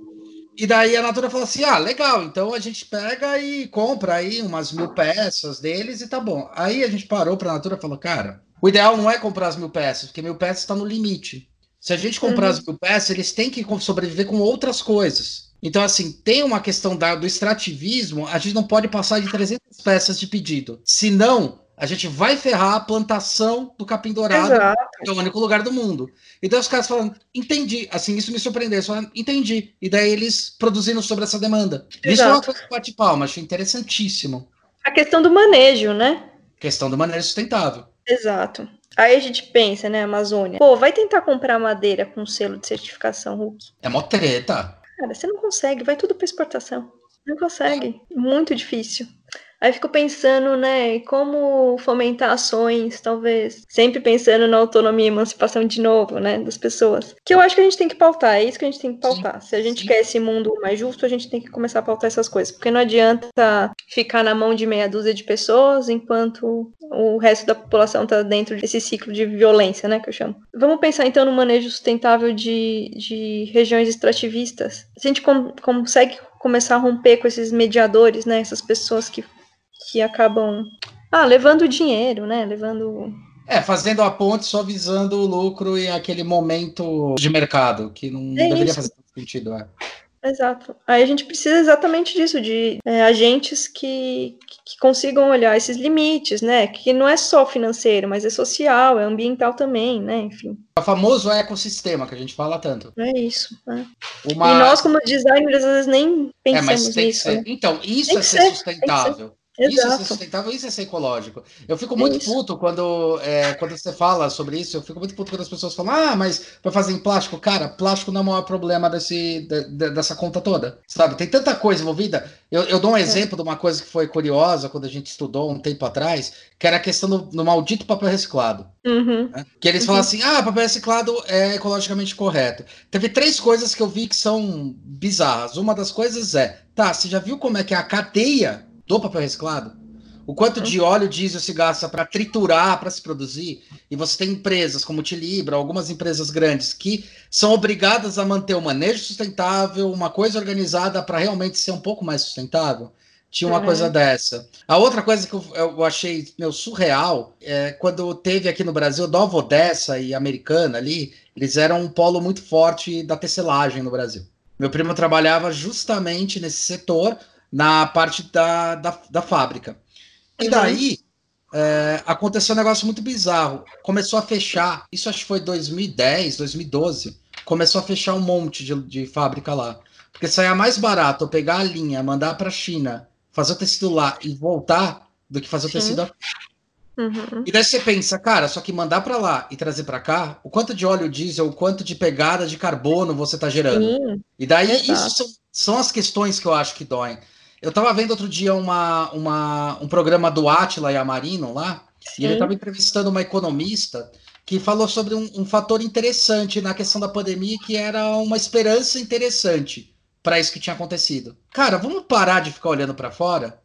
E daí a Natura falou assim: ah, legal, então a gente pega e compra aí umas mil peças deles e tá bom. Aí a gente parou para a Natura e falou: cara, o ideal não é comprar as mil peças, porque mil peças está no limite. Se a gente comprar uhum. as mil peças, eles têm que sobreviver com outras coisas. Então, assim, tem uma questão da, do extrativismo, a gente não pode passar de 300 peças de pedido. Senão, a gente vai ferrar a plantação do capim dourado, Exato. que é o único lugar do mundo. Então os caras falam, entendi. Assim, isso me surpreendeu. Eles entendi. E daí eles produzindo sobre essa demanda. Exato. Isso é uma coisa que bate palma, achei interessantíssimo. A questão do manejo, né? Questão do manejo sustentável. Exato. Aí a gente pensa, né, Amazônia. Pô, vai tentar comprar madeira com selo de certificação Hulk. É mó treta. Cara, você não consegue, vai tudo para exportação. Não consegue. Muito difícil. Aí fico pensando, né, como fomentar ações, talvez, sempre pensando na autonomia e emancipação de novo, né, das pessoas. Que eu acho que a gente tem que pautar, é isso que a gente tem que pautar. Sim, Se a gente sim. quer esse mundo mais justo, a gente tem que começar a pautar essas coisas, porque não adianta ficar na mão de meia dúzia de pessoas enquanto o resto da população está dentro desse ciclo de violência, né, que eu chamo. Vamos pensar então no manejo sustentável de, de regiões extrativistas. Se a gente com, consegue começar a romper com esses mediadores, né, essas pessoas que que acabam ah, levando dinheiro, né? Levando. É, fazendo a ponte só visando o lucro e aquele momento de mercado, que não é deveria isso. fazer sentido. É. Exato. Aí a gente precisa exatamente disso, de é, agentes que, que consigam olhar esses limites, né? Que não é só financeiro, mas é social, é ambiental também, né? Enfim. O famoso ecossistema que a gente fala tanto. É isso. É. Uma... E nós, como designers, às vezes nem pensamos é, nisso. Né? Então, isso tem é ser, ser sustentável. Exato. Isso é sustentável, isso é ser ecológico. Eu fico muito isso. puto quando, é, quando você fala sobre isso, eu fico muito puto quando as pessoas falam, ah, mas vai fazer em plástico. Cara, plástico não é o maior problema desse, de, de, dessa conta toda, sabe? Tem tanta coisa envolvida. Eu, eu dou um é. exemplo é. de uma coisa que foi curiosa quando a gente estudou um tempo atrás, que era a questão do, do maldito papel reciclado. Uhum. Né? Que eles uhum. falam assim, ah, papel reciclado é ecologicamente correto. Teve três coisas que eu vi que são bizarras. Uma das coisas é, tá, você já viu como é que é a cadeia do papel reciclado? O quanto de óleo diesel se gasta para triturar, para se produzir? E você tem empresas como Tilibra, algumas empresas grandes que são obrigadas a manter o manejo sustentável, uma coisa organizada para realmente ser um pouco mais sustentável. Tinha uma uhum. coisa dessa. A outra coisa que eu, eu, achei meu, surreal é quando teve aqui no Brasil Nova Odessa e Americana ali, eles eram um polo muito forte da tecelagem no Brasil. Meu primo trabalhava justamente nesse setor, na parte da, da, da fábrica. E uhum. daí é, aconteceu um negócio muito bizarro. Começou a fechar, isso acho que foi 2010, 2012. Começou a fechar um monte de, de fábrica lá. Porque saía mais barato eu pegar a linha, mandar para a China, fazer o tecido lá e voltar do que fazer Sim. o tecido aqui. Uhum. E daí você pensa, cara, só que mandar para lá e trazer para cá, o quanto de óleo diesel, o quanto de pegada de carbono você está gerando. Sim. E daí Exato. isso são, são as questões que eu acho que doem. Eu estava vendo outro dia uma, uma, um programa do Atila e Amarino lá, Sim. e ele estava entrevistando uma economista que falou sobre um, um, fator interessante na questão da pandemia, que era uma esperança interessante para isso que tinha acontecido. Cara, vamos parar de ficar olhando para fora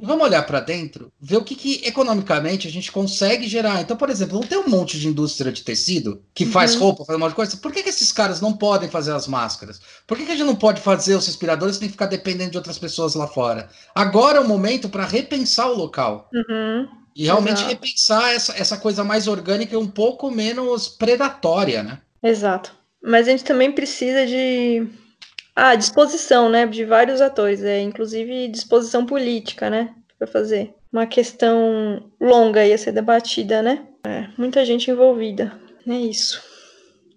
Vamos olhar para dentro, ver o que, que, economicamente a gente consegue gerar. Então, por exemplo, não tem um monte de indústria de tecido que faz uhum. roupa, faz um monte de coisa. Por que, que esses caras não podem fazer as máscaras? Por que, que a gente não pode fazer os respiradores tem que ficar dependendo de outras pessoas lá fora? Agora é o momento para repensar o local. Uhum. E realmente Exato. repensar essa, essa coisa mais orgânica e um pouco menos predatória, né? Exato. Mas a gente também precisa de ah, disposição, né, de vários atores, é, inclusive disposição política, né, para fazer. Uma questão longa ia ser debatida, né? É, muita gente envolvida. É isso.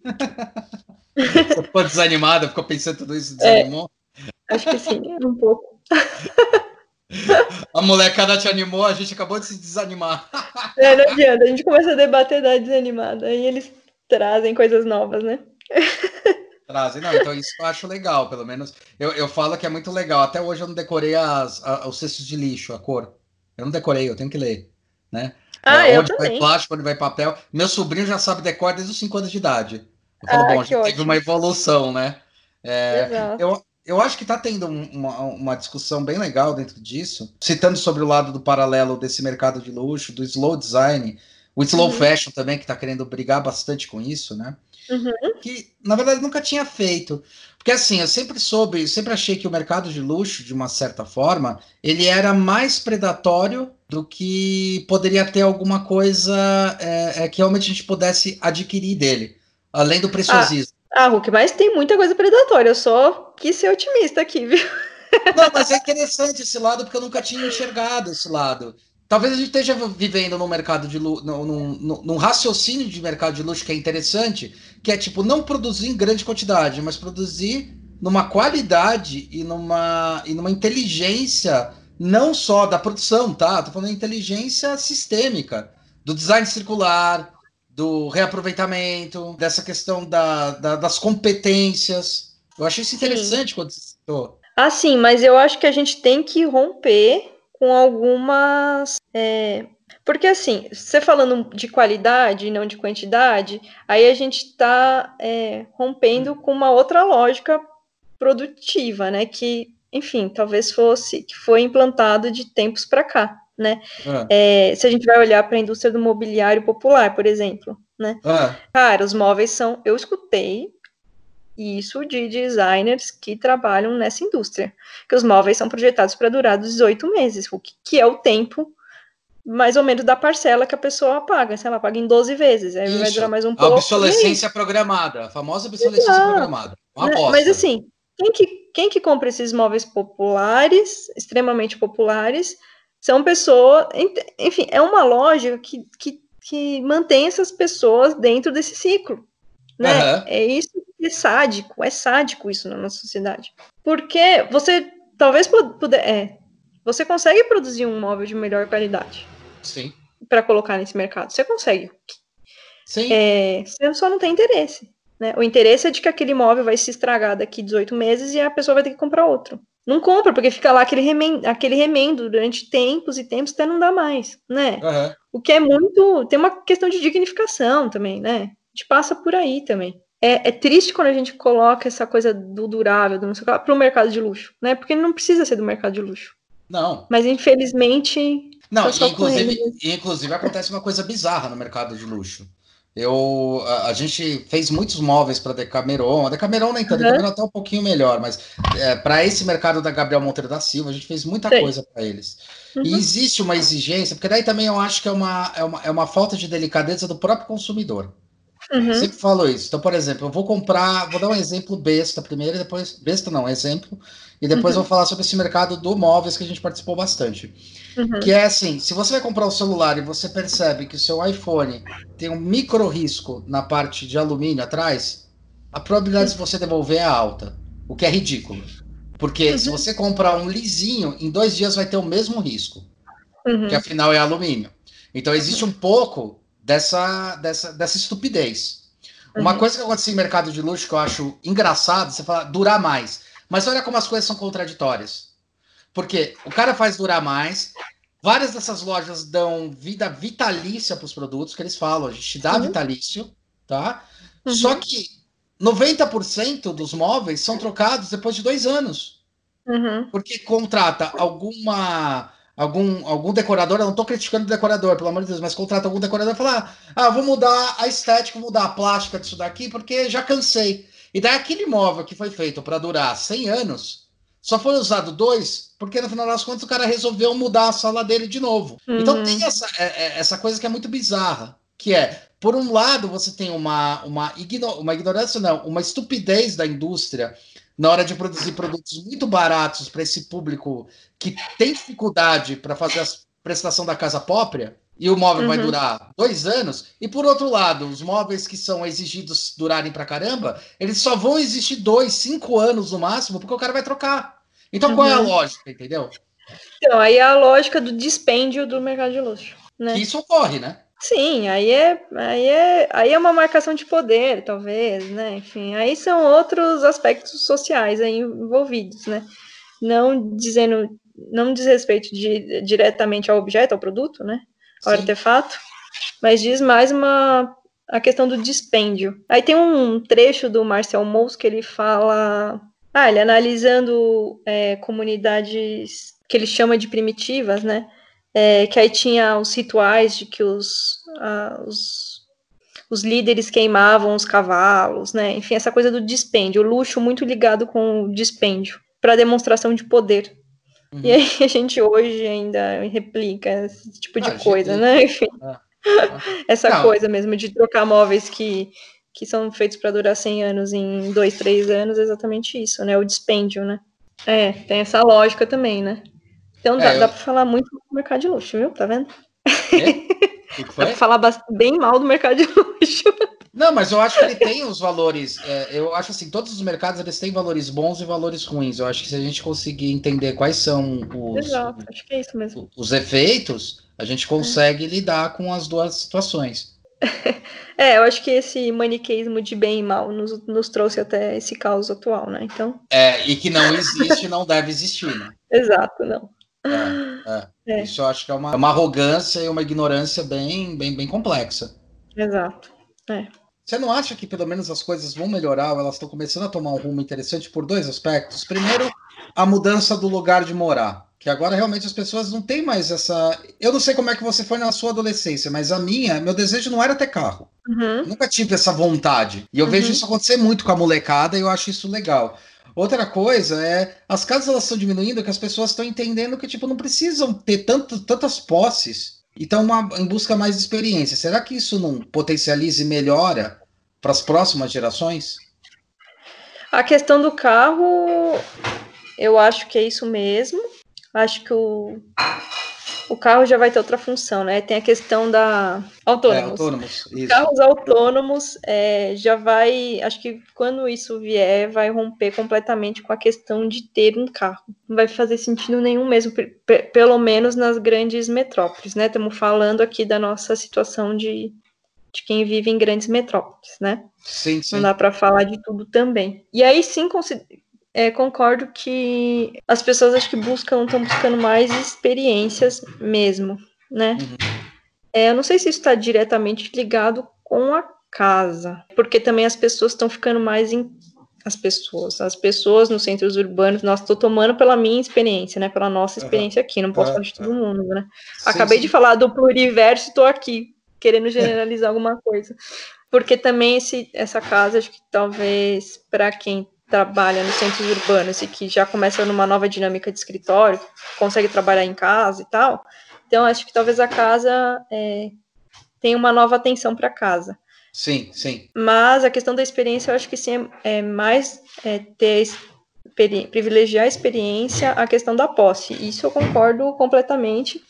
Você ficou desanimada, ficou pensando tudo isso, desanimou? É, acho que sim, um pouco. A molecada te animou, a gente acabou de se desanimar. É, não adianta, a gente começa a debater da desanimada, aí eles trazem coisas novas, né? Trazem, não, então isso eu acho legal, pelo menos. Eu, eu falo que é muito legal. Até hoje eu não decorei as, a, os cestos de lixo, a cor. Eu não decorei, eu tenho que ler, né? Ah, é, onde vai plástico, onde vai papel. Meu sobrinho já sabe decor desde os 5 anos de idade. Eu falo, ah, bom, a gente teve uma evolução, né? É, eu, eu acho que está tendo uma, uma, discussão bem legal dentro disso, citando sobre o lado do paralelo desse mercado de luxo, do slow design, o slow uhum. fashion também, que está querendo brigar bastante com isso, né? Uhum. Que, na verdade, nunca tinha feito. Porque, assim, eu sempre soube, eu sempre achei que o mercado de luxo, de uma certa forma, ele era mais predatório do que poderia ter alguma coisa é, é, que realmente a gente pudesse adquirir dele, além do preciosismo. Ah, ah, Hulk, mas tem muita coisa predatória, eu só quis ser otimista aqui, viu? Não, mas é interessante esse lado, porque eu nunca tinha enxergado esse lado. Talvez a gente esteja vivendo num mercado de luxo, num, num, num, raciocínio de mercado de luxo que é interessante, que é tipo não produzir em grande quantidade, mas produzir numa qualidade e numa, e numa inteligência não só da produção, tá? Tô falando de inteligência sistêmica, do design circular, do reaproveitamento, dessa questão da, da das competências. Eu achei isso interessante sim. quando você citou. Ah, sim, mas eu acho que a gente tem que romper com algumas. É... Porque, assim, você falando de qualidade e não de quantidade, aí a gente está é, rompendo com uma outra lógica produtiva, né? Que, enfim, talvez fosse, que foi implantado de tempos para cá, né? É. É, se a gente vai olhar para a indústria do mobiliário popular, por exemplo, né? É. Cara, os móveis são. Eu escutei isso de designers que trabalham nessa indústria, que os móveis são projetados para durar 18 meses, o que, é o tempo mais ou menos da parcela que a pessoa paga, se ela paga em 12 vezes, aí Isso. vai durar mais um pouco. A obsolescência programada, a famosa obsolescência Exato. programada. Mas assim, quem que, quem que compra esses móveis populares, extremamente populares, são pessoas, enfim, é uma lógica que, que, que mantém essas pessoas dentro desse ciclo, né? Uhum. É isso é sádico, é sádico isso na nossa sociedade. Porque você talvez puder, é, você consegue produzir um móvel de melhor qualidade. Sim. Para colocar nesse mercado. Você consegue. Sim. É, você só não tem interesse. Né? O interesse é de que aquele móvel vai se estragar daqui 18 meses e a pessoa vai ter que comprar outro. Não compra, porque fica lá aquele remendo, aquele remendo durante tempos e tempos até não dá mais, né? Uhum. O que é muito. Tem uma questão de dignificação também, né? A gente passa por aí também é, é, triste quando a gente coloca essa coisa do durável, do não sei o que, para o mercado de luxo, né? Porque não precisa ser do mercado de luxo. Não. Mas infelizmente. Não, inclusive, inclusive acontece uma coisa bizarra no mercado de luxo. Eu, a, a gente fez muitos móveis para Decameron, a Decameron nem tanto, uhum. Decameron até um pouquinho melhor, mas é, para esse mercado da Gabriel Monteiro da Silva, a gente fez muita coisa para eles. Uhum. E existe uma exigência, porque daí também eu acho que é uma, é uma, é uma falta de delicadeza do próprio consumidor. Uhum. Sempre falo isso. Então, por exemplo, eu vou comprar, vou dar um exemplo besta primeiro, e depois. Besta não, exemplo. E depois uhum. vou falar sobre esse mercado do móveis que a gente participou bastante. Uhum. Que é assim: se você vai comprar um celular e você percebe que o seu iPhone tem um micro risco na parte de alumínio atrás, a probabilidade de você devolver é alta. O que é ridículo. Porque se uhum. você comprar um lisinho, em dois dias vai ter o mesmo risco. Uhum. Que afinal é alumínio. Então existe um pouco dessa, dessa, dessa estupidez. Uhum. Uma coisa que acontece em mercado de luxo que eu acho engraçado, você fala durar mais. Mas olha como as coisas são contraditórias. Porque o cara faz durar mais, várias dessas lojas dão vida vitalícia para os produtos, que eles falam, a gente dá uhum. vitalício, tá? Uhum. Só que 90% dos móveis são trocados depois de dois anos. Uhum. Porque contrata alguma algum, algum decorador, eu não estou criticando o decorador, pelo amor de Deus, mas contrata algum decorador e fala: ah, vou mudar a estética, vou mudar a plástica disso daqui, porque já cansei. E daí aquele imóvel que foi feito para durar 100 anos, só foi usado dois, porque no final das contas o cara resolveu mudar a sala dele de novo. Uhum. Então tem essa, é, é, essa coisa que é muito bizarra, que é, por um lado, você tem uma, uma, igno uma ignorância, não, uma estupidez da indústria na hora de produzir produtos muito baratos para esse público que tem dificuldade para fazer a prestação da casa própria, e o móvel uhum. vai durar dois anos, e por outro lado, os móveis que são exigidos durarem para caramba, eles só vão existir dois, cinco anos no máximo, porque o cara vai trocar. Então, uhum. qual é a uhum. lógica, entendeu? Então, aí é a lógica do dispêndio do mercado de luxo. Né? Que isso ocorre, né? Sim, aí é, aí, é, aí é uma marcação de poder, talvez, né? Enfim, aí são outros aspectos sociais envolvidos, né? Não dizendo, não diz respeito de, diretamente ao objeto, ao produto, né? Ao Sim. artefato, mas diz mais uma, a questão do dispêndio. Aí tem um trecho do Marcel Mous que ele fala. Ah, ele analisando é, comunidades que ele chama de primitivas, né? É, que aí tinha os rituais de que os, ah, os, os, líderes queimavam os cavalos, né? Enfim, essa coisa do dispêndio, o luxo muito ligado com o dispêndio, para demonstração de poder. Uhum. E aí a gente hoje ainda replica esse tipo de ah, coisa, gente... né? Enfim. Ah. Essa Não. coisa mesmo de trocar móveis que, que são feitos para durar 100 anos em 2, 3 anos, é exatamente isso, né? O dispêndio, né? É, tem essa lógica também, né? Então dá, é, eu... dá para falar muito do mercado de luxo, viu? Tá vendo? É? dá para falar bem mal do mercado de luxo. Não, mas eu acho que ele tem os valores. É, eu acho assim, todos os mercados eles têm valores bons e valores ruins. Eu acho que se a gente conseguir entender quais são os, Exato, acho que é isso mesmo. os efeitos, a gente consegue é. lidar com as duas situações. é, eu acho que esse maniqueísmo de bem e mal nos, nos trouxe até esse caos atual, né? Então. É, e que não existe, não deve existir, né? Exato, não. É, é. É. Isso eu acho que é uma, uma arrogância e uma ignorância bem, bem, bem complexa. Exato. É. Você não acha que pelo menos as coisas vão melhorar ou elas estão começando a tomar um rumo interessante por dois aspectos? Primeiro, a mudança do lugar de morar. Que agora realmente as pessoas não têm mais essa. Eu não sei como é que você foi na sua adolescência, mas a minha, meu desejo não era ter carro. Uhum. Nunca tive essa vontade. E eu uhum. vejo isso acontecer muito com a molecada e eu acho isso legal. Outra coisa é as casas elas estão diminuindo, que as pessoas estão entendendo que tipo não precisam ter tanto, tantas posses e estão em busca mais de experiência. Será que isso não potencializa e melhora para as próximas gerações? A questão do carro, eu acho que é isso mesmo. Acho que o, o carro já vai ter outra função, né? Tem a questão da autônomos. É, autônomos Carros autônomos é, já vai, acho que quando isso vier, vai romper completamente com a questão de ter um carro. Não vai fazer sentido nenhum mesmo, pelo menos nas grandes metrópoles, né? Estamos falando aqui da nossa situação de, de quem vive em grandes metrópoles, né? Sim, sim. Não dá para falar de tudo também. E aí sim é, concordo que as pessoas acho que buscam, estão buscando mais experiências mesmo, né? Uhum. É, eu não sei se isso está diretamente ligado com a casa, porque também as pessoas estão ficando mais em as pessoas, as pessoas nos centros urbanos, nós estou tomando pela minha experiência, né, pela nossa experiência aqui, não posso falar de todo mundo, né? Sim, Acabei sim. de falar do pluriverso, estou aqui querendo generalizar alguma coisa, porque também esse, essa casa, acho que talvez para quem trabalha nos centros urbanos e que já começa numa nova dinâmica de escritório, consegue trabalhar em casa e tal. Então, acho que talvez a casa é, tenha uma nova atenção para casa. Sim, sim. Mas a questão da experiência, eu acho que sim, é, é mais é, ter privilegiar a experiência, a questão da posse. Isso eu concordo completamente.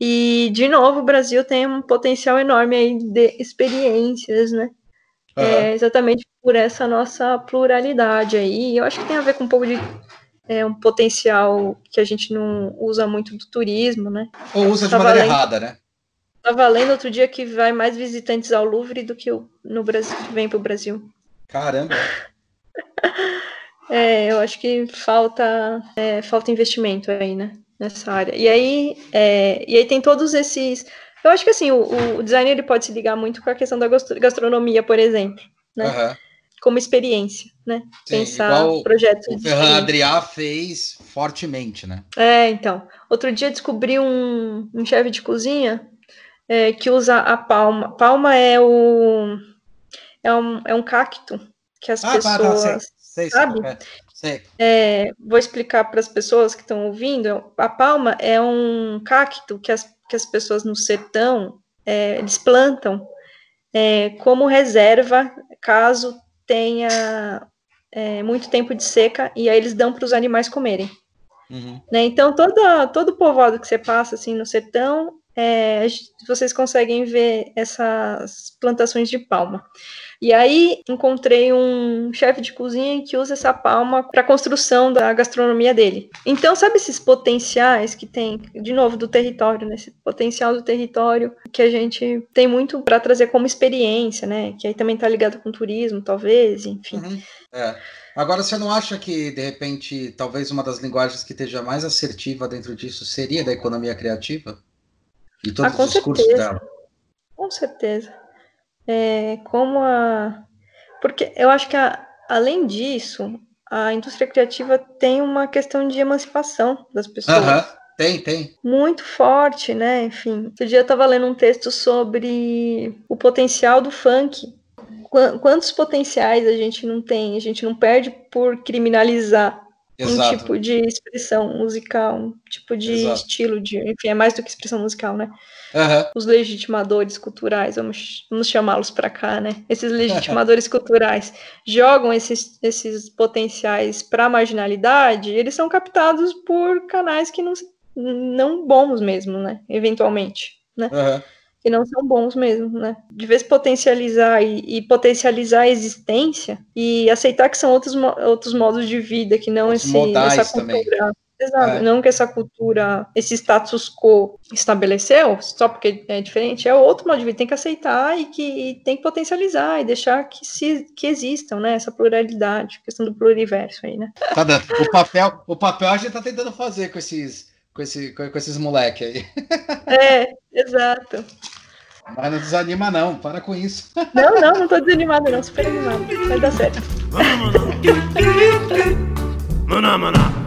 E, de novo, o Brasil tem um potencial enorme aí de experiências, né? Uhum. É, exatamente por essa nossa pluralidade aí. Eu acho que tem a ver com um pouco de é, um potencial que a gente não usa muito do turismo, né? Ou usa de maneira lendo, errada, né? Estava lendo outro dia que vai mais visitantes ao Louvre do que no Brasil, vem para o Brasil. Caramba! é, eu acho que falta, é, falta investimento aí, né? Nessa área. E aí, é, e aí tem todos esses eu acho que assim, o, o design ele pode se ligar muito com a questão da gastronomia, por exemplo, né? Uhum. Como experiência, né? Sim, Pensar projetos. O Ferran Adrià fez fortemente, né? É, então. Outro dia descobri um, um chefe de cozinha é, que usa a palma. Palma é o é um, é um cacto que as ah, pessoas. Tá, tá, sei, sei, sabe? Sei. É, vou explicar para as pessoas que estão ouvindo. A palma é um cacto que as que as pessoas no sertão é, eles plantam é, como reserva caso tenha é, muito tempo de seca e aí eles dão para os animais comerem. Uhum. Né? Então toda, todo povoado que você passa assim no sertão é, vocês conseguem ver essas plantações de palma. E aí encontrei um chefe de cozinha que usa essa palma para a construção da gastronomia dele. Então, sabe esses potenciais que tem, de novo, do território, né? Esse potencial do território que a gente tem muito para trazer como experiência, né? Que aí também está ligado com turismo, talvez, enfim. Uhum. É. Agora, você não acha que, de repente, talvez uma das linguagens que esteja mais assertiva dentro disso seria da economia criativa? E todos ah, os discursos certeza. dela? Com certeza. é, como a. Porque eu acho que, a, além disso, a indústria criativa tem uma questão de emancipação das pessoas. Aham, tem, tem. Muito forte, né? Enfim, outro dia eu estava lendo um texto sobre o potencial do funk. Qu- Quantos potenciais a gente não tem? A gente não perde por criminalizar um Exato. tipo de expressão musical, um tipo de Exato. estilo de, enfim, é mais do que expressão musical, né? Aham, Os legitimadores culturais, vamos, vamos chamá-los para cá, né? Esses legitimadores culturais jogam esses, esses potenciais para a marginalidade, eles são captados por canais que não, não bons mesmo, né? Eventualmente, né? aham. Que não são bons mesmo, né? De vez potencializar e, e potencializar a existência e aceitar que são outros, outros modos de vida, que não esse, essa também. cultura. Exato, É. não que essa cultura, esse status quo estabeleceu, só porque é diferente, é outro modo de vida, tem que aceitar e que e tem que potencializar e deixar que, se, que existam, né, essa pluralidade, questão do pluriverso aí, né. Tá dando. O papel, o papel a gente tá tentando fazer com esses, com esse, com, com esses moleque aí. É, exato. Mas não desanima, não. Para com isso. Não, não, não tô desanimada não, super animada, vai dar certo. Maná, maná.